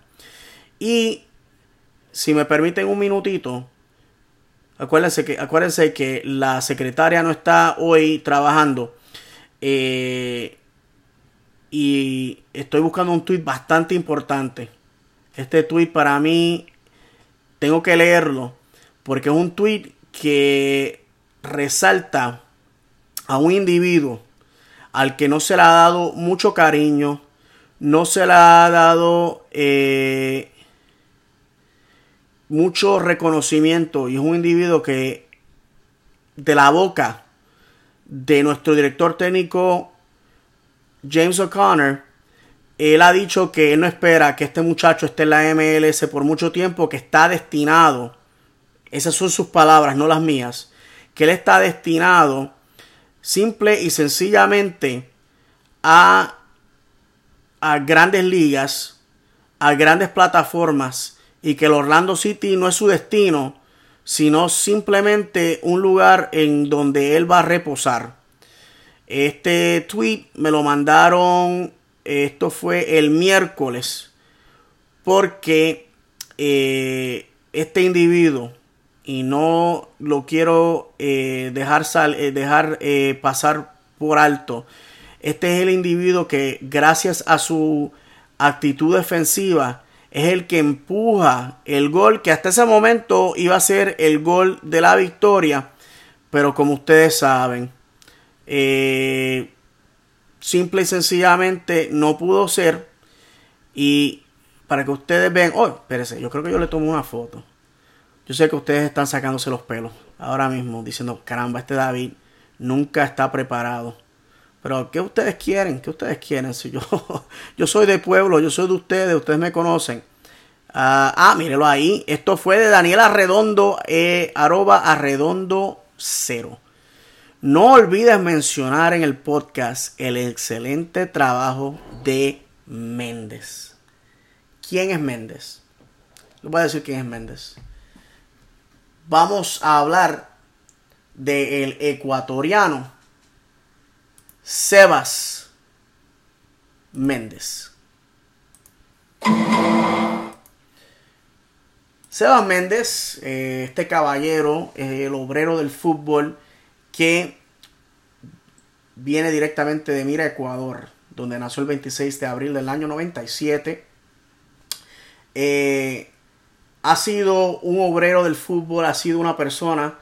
Y si me permiten un minutito, acuérdense que, acuérdense que la secretaria no está hoy trabajando. Eh, y estoy buscando un tweet bastante importante. Este tweet para mí tengo que leerlo porque es un tweet que resalta a un individuo al que no se le ha dado mucho cariño, no se le ha dado eh, mucho reconocimiento y es un individuo que de la boca de nuestro director técnico James O'Connor, él ha dicho que él no espera que este muchacho esté en la MLS por mucho tiempo, que está destinado, esas son sus palabras, no las mías, que él está destinado simple y sencillamente a, a grandes ligas, a grandes plataformas y que el Orlando City no es su destino, sino simplemente un lugar en donde él va a reposar. Este tweet me lo mandaron, esto fue el miércoles, porque eh, este individuo, y no lo quiero eh, dejar, eh, dejar pasar por alto, este es el individuo que gracias a su actitud defensiva es el que empuja el gol que hasta ese momento iba a ser el gol de la victoria, pero como ustedes saben, eh, simple y sencillamente no pudo ser. Y para que ustedes vean, oh, espérense, yo creo que yo le tomo una foto. Yo sé que ustedes están sacándose los pelos ahora mismo, diciendo, caramba, este David nunca está preparado. Pero, ¿qué ustedes quieren? ¿Qué ustedes quieren? Si yo, [LAUGHS] yo soy de pueblo, yo soy de ustedes, ustedes me conocen. ah, ah mírelo ahí. Esto fue de Daniel Arredondo, eh, arroba arredondo cero. No olvides mencionar en el podcast el excelente trabajo de Méndez. ¿Quién es Méndez? Les voy a decir quién es Méndez. Vamos a hablar del ecuatoriano Sebas Méndez. Sebas Méndez, eh, este caballero, el obrero del fútbol, que viene directamente de Mira, Ecuador, donde nació el 26 de abril del año 97. Eh, ha sido un obrero del fútbol, ha sido una persona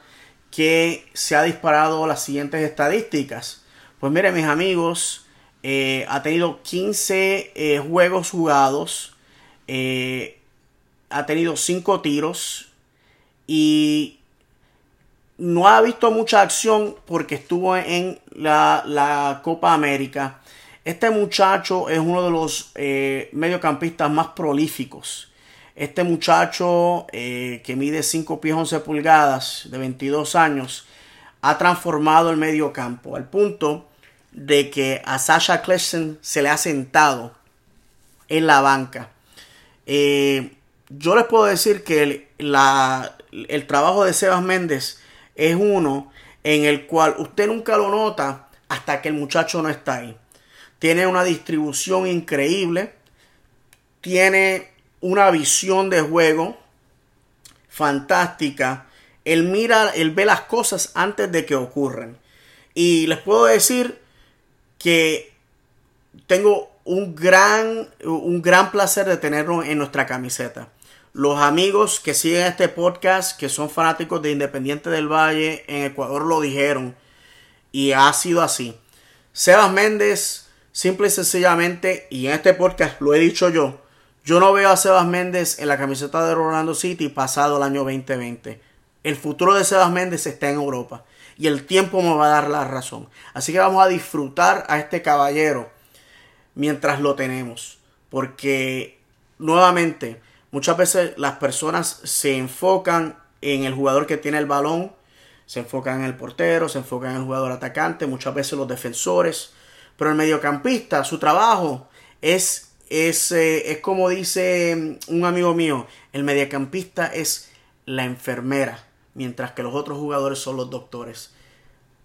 que se ha disparado las siguientes estadísticas. Pues miren mis amigos, eh, ha tenido 15 eh, juegos jugados, ha tenido 5 tiros y no ha visto mucha acción porque estuvo en la, Copa América. Este muchacho es uno de los eh, mediocampistas más prolíficos. Este muchacho eh, que mide 5 pies 11 pulgadas, de 22 años, ha transformado el mediocampo al punto de que a Sasha Klessen se le ha sentado en la banca. Eh, yo les puedo decir que el, el trabajo de Sebas Méndez es uno en el cual usted nunca lo nota hasta que el muchacho no está ahí. Tiene una distribución increíble, tiene una visión de juego fantástica. Él mira, él ve las cosas antes de que ocurran. Y les puedo decir que tengo un gran, un gran placer de tenerlo en nuestra camiseta los amigos que siguen este podcast, que son fanáticos de Independiente del Valle en Ecuador, lo dijeron. Y ha sido así. Sebas Méndez, simple y sencillamente, y en este podcast lo he dicho yo, yo no veo a Sebas Méndez en la camiseta de Orlando City pasado el año 2020. El futuro de Sebas Méndez está en Europa. Y el tiempo me va a dar la razón. Así que vamos a disfrutar a este caballero mientras lo tenemos. Porque, nuevamente, Muchas veces las personas se enfocan en el jugador que tiene el balón, Se enfocan en el portero, se enfocan en el jugador atacante, muchas veces los defensores. Pero el mediocampista, su trabajo es, es, eh, es como dice mm, un amigo mío, el mediocampista es la enfermera, mientras que los otros jugadores son los doctores.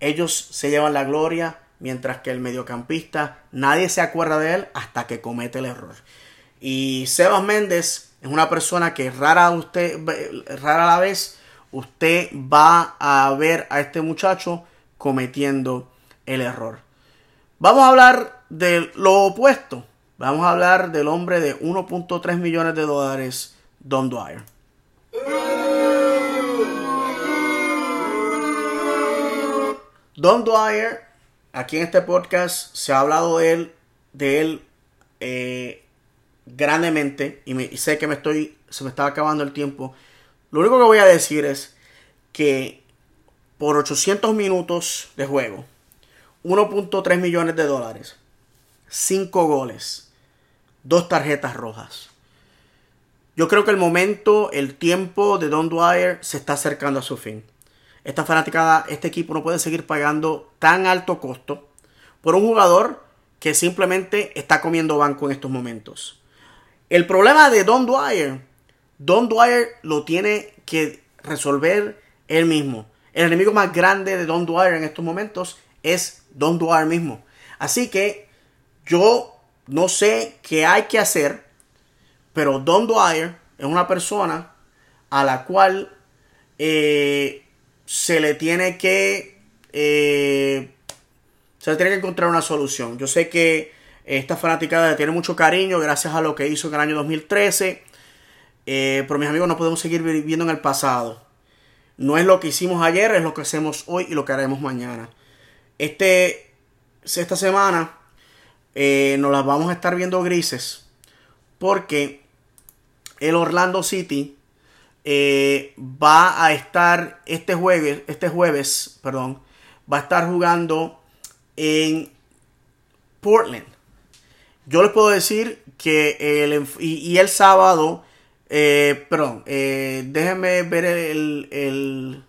Ellos se llevan la gloria, mientras que el mediocampista nadie se acuerda de él hasta que comete el error. Y Sebas Méndez es una persona que rara, usted, rara la vez usted va a ver a este muchacho cometiendo el error. Vamos a hablar de lo opuesto. Vamos a hablar del hombre de 1.3 millones de dólares, Don Dwyer. Don Dwyer, aquí en este podcast se ha hablado de él, de él eh, grandemente y, sé que me estoy, se me está acabando el tiempo. Lo único que voy a decir es que por 800 minutos de juego, 1.3 millones de dólares, 5 goles, 2 tarjetas rojas. Yo creo que el momento, el tiempo de Don Dwyer se está acercando a su fin. Esta fanaticada, este equipo no puede seguir pagando tan alto costo por un jugador que simplemente está comiendo banco en estos momentos. El problema de Don Dwyer, Don Dwyer lo tiene que resolver él mismo. El enemigo más grande de Don Dwyer en estos momentos es Don Dwyer mismo. Así que yo no sé qué hay que hacer, pero Don Dwyer es una persona a la cual eh, se le tiene que eh, se le tiene que encontrar una solución. Yo sé que esta fanaticada tiene mucho cariño gracias a lo que hizo en el año 2013. Eh, pero mis amigos no podemos seguir viviendo en el pasado. No es lo que hicimos ayer, es lo que hacemos hoy y lo que haremos mañana. Este, esta semana eh, nos las vamos a estar viendo grises porque el Orlando City eh, va a estar este jueves, este jueves, perdón, va a estar jugando en Portland. Yo les puedo decir que el, y, el sábado, eh, perdón, eh, déjenme ver el,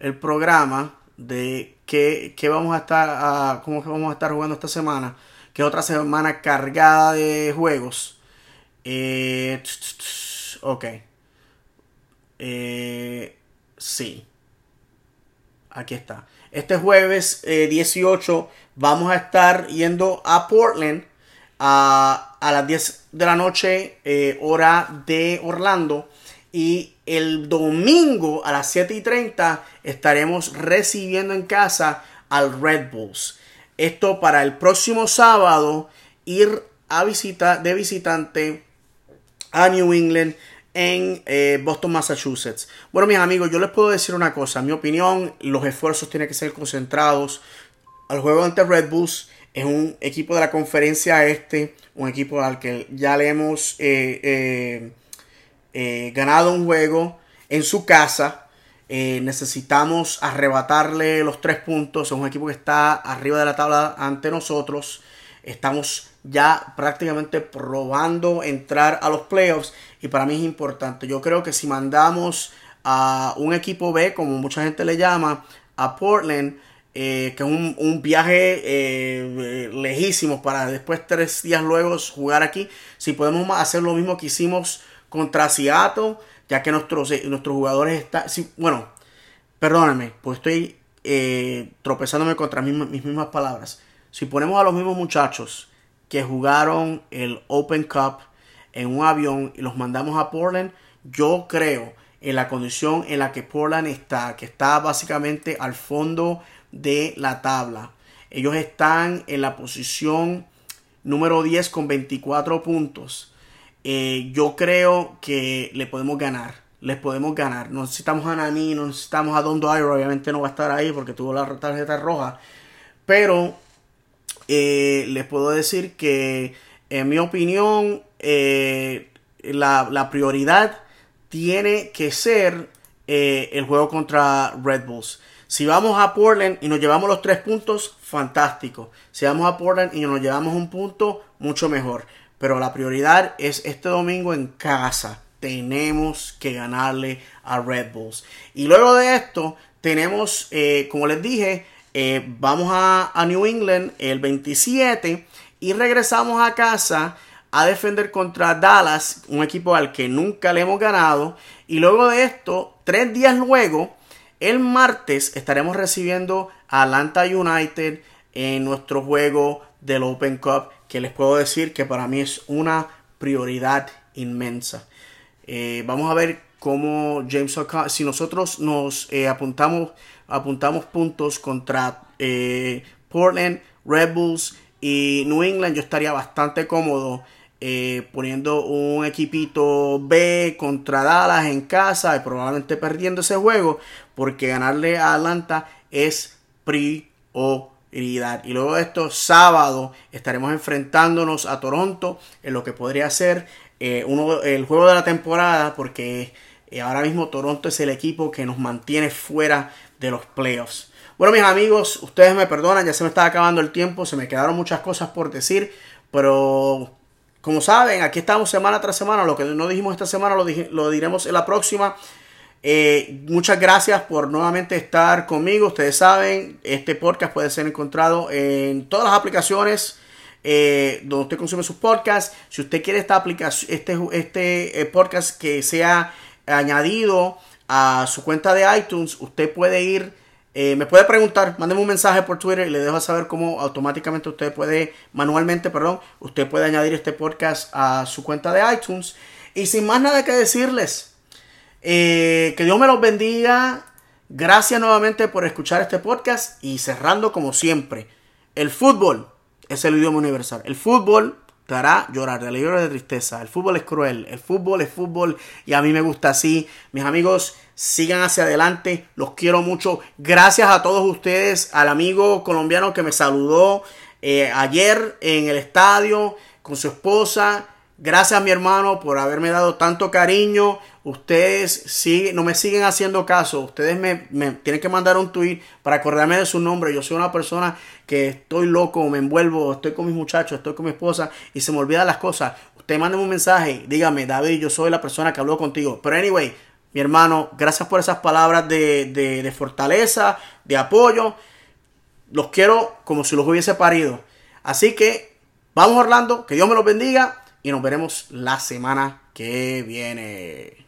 el, programa de qué, vamos a estar, a, cómo vamos a estar jugando esta semana, que es otra semana cargada de juegos. Eh, ok. Eh, sí. Aquí está. Este jueves 18 vamos a estar yendo a Portland a, las 10 de la noche, eh, hora de Orlando. Y el domingo a las 7 y 30 estaremos recibiendo en casa al Red Bulls. Esto para el próximo sábado ir a visita de visitante a New England en eh, Boston, Massachusetts. Bueno, mis amigos, yo les puedo decir una cosa. En mi opinión, los esfuerzos tienen que ser concentrados al juego ante Red Bulls es un equipo de la conferencia este, un equipo al que ya le hemos eh, eh, eh, ganado un juego en su casa. necesitamos arrebatarle los tres puntos. Es un equipo que está arriba de la tabla ante nosotros. Estamos ya prácticamente probando entrar a los playoffs y para mí es importante. Yo creo que si mandamos a un equipo B, como mucha gente le llama, a Portland, eh, que es un, viaje eh, lejísimo para después tres días luego jugar aquí. Si podemos hacer lo mismo que hicimos contra Seattle, ya que nuestros, eh, nuestros jugadores están... bueno, perdóname, pues estoy tropezándome contra mis, mis mismas palabras. Si ponemos a los mismos muchachos que jugaron el Open Cup en un avión y los mandamos a Portland, yo creo en la condición en la que Portland está, que está básicamente al fondo de la tabla. Ellos están en la posición número 10 con 24 puntos. Eh, yo creo que le podemos ganar. Les podemos ganar. No necesitamos a Nani, no necesitamos a Don Dwyer. Obviamente no va a estar ahí porque tuvo la tarjeta roja. Pero eh, les puedo decir que, en mi opinión, eh, la, la, prioridad tiene que ser el juego contra Red Bulls. Si vamos a Portland y nos llevamos los tres puntos, fantástico. Si vamos a Portland y nos llevamos un punto, mucho mejor. Pero la prioridad es este domingo en casa. Tenemos que ganarle a Red Bulls. Y luego de esto, tenemos, eh, como les dije, eh, vamos a, a New England el 27 y regresamos a casa a defender contra Dallas, un equipo al que nunca le hemos ganado. Y luego de esto, tres días luego, el martes estaremos recibiendo a Atlanta United en nuestro juego del Open Cup, que les puedo decir que para mí es una prioridad inmensa. Eh, vamos a ver cómo James O'Connor, si nosotros nos eh, apuntamos, apuntamos puntos contra eh, Portland, Red Bulls y New England, yo estaría bastante cómodo poniendo un equipito B contra Dallas en casa y probablemente perdiendo ese juego porque ganarle a Atlanta es prioridad. Y luego de esto, sábado, estaremos enfrentándonos a Toronto en lo que podría ser eh, uno, el juego de la temporada, porque eh, ahora mismo Toronto es el equipo que nos mantiene fuera de los playoffs. Bueno, mis amigos, ustedes me perdonan, ya se me está acabando el tiempo, se me quedaron muchas cosas por decir, pero como saben, aquí estamos semana tras semana, lo que no dijimos esta semana lo, lo diremos en la próxima. Eh, muchas gracias por nuevamente estar conmigo. Ustedes saben, este podcast puede ser encontrado en todas las aplicaciones eh, donde usted consume sus podcasts. Si usted quiere esta aplicación, este, este eh, podcast que sea añadido a su cuenta de iTunes, usted puede ir, me puede preguntar, mándeme un mensaje por Twitter y le dejo saber cómo automáticamente usted puede, manualmente, perdón, usted puede añadir este podcast a su cuenta de iTunes. Y sin más nada que decirles, eh, que Dios me los bendiga. Gracias nuevamente por escuchar este podcast y cerrando como siempre. El fútbol es el idioma universal. El fútbol te hará llorar de alegría de tristeza. El fútbol es cruel. El fútbol es fútbol y a mí me gusta así. Mis amigos, sigan hacia adelante. Los quiero mucho. Gracias a todos ustedes. Al amigo colombiano que me saludó eh, ayer en el estadio con su esposa. Gracias mi hermano por haberme dado tanto cariño. Ustedes siguen, no me siguen haciendo caso. Ustedes me, tienen que mandar un tweet para acordarme de su nombre. Yo soy una persona que estoy loco, me envuelvo, estoy con mis muchachos, estoy con mi esposa y se me olvidan las cosas. Usted manden un mensaje, dígame, David, yo soy la persona que habló contigo. Pero anyway, mi hermano, gracias por esas palabras de, de, de fortaleza, de apoyo. Los quiero como si los hubiese parido. Así que, vamos Orlando, que Dios me los bendiga y nos veremos la semana que viene.